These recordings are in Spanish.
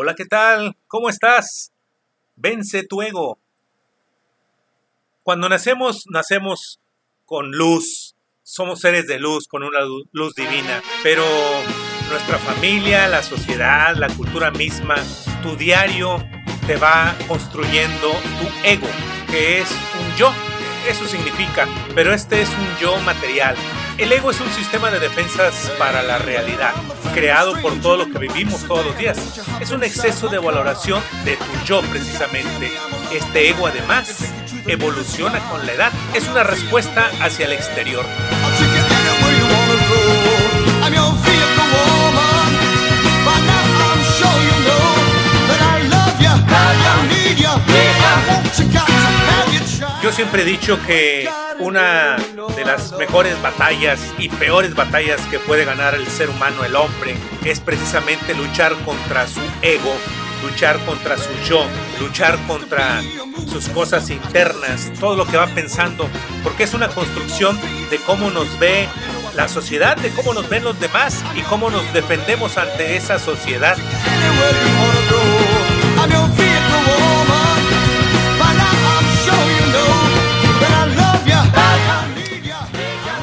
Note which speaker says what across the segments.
Speaker 1: Hola, ¿qué tal? ¿Cómo estás? Vence tu ego. Cuando nacemos, nacemos con luz. Somos seres de luz, con una luz divina. Pero nuestra familia, la sociedad, la cultura misma, tu diario te va construyendo tu ego, que es un yo. Eso significa, pero este es un yo material. El ego es un sistema de defensas para la realidad, creado por todo lo que vivimos todos los días. Es un exceso de valoración de tu yo precisamente. Este ego además evoluciona con la edad. Es una respuesta hacia el exterior. Yo siempre he dicho que una de las mejores batallas y peores batallas que puede ganar el ser humano, el hombre, es precisamente luchar contra su ego, luchar contra su yo, luchar contra sus cosas internas, todo lo que va pensando, porque es una construcción de cómo nos ve la sociedad, de cómo nos ven los demás y cómo nos defendemos ante esa sociedad.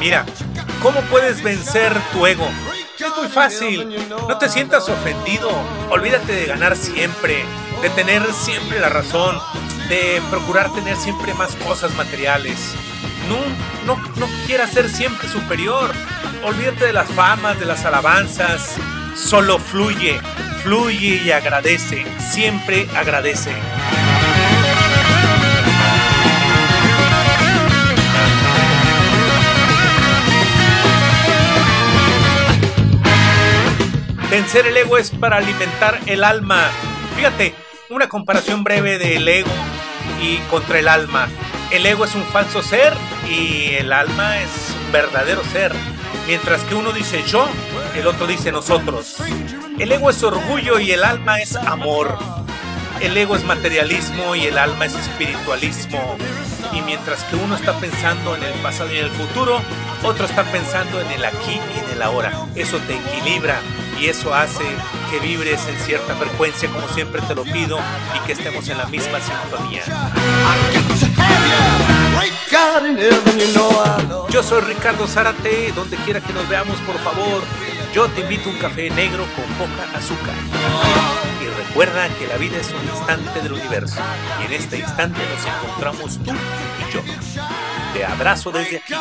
Speaker 1: Mira, ¿cómo puedes vencer tu ego? Es muy fácil. No te sientas ofendido. Olvídate de ganar siempre, de tener siempre la razón, de procurar tener siempre más cosas materiales. No, no, no quieras ser siempre superior. Olvídate de las famas, de las alabanzas. Solo fluye, fluye y agradece. Siempre agradece. Vencer el ego es para alimentar el alma. Fíjate, una comparación breve del ego y contra el alma. El ego es un falso ser y el alma es un verdadero ser. Mientras que uno dice yo, el otro dice nosotros. El ego es orgullo y el alma es amor. El ego es materialismo y el alma es espiritualismo. Y mientras que uno está pensando en el pasado y en el futuro, otro está pensando en el aquí y en el ahora. Eso te equilibra y eso hace que vibres en cierta frecuencia como siempre te lo pido y que estemos en la misma sintonía. Yo soy Ricardo Zárate, donde quiera que nos veamos por favor, yo te invito a un café negro con poca azúcar. Y recuerda que la vida es un instante del universo y en este instante nos encontramos tú y yo. Te abrazo desde aquí.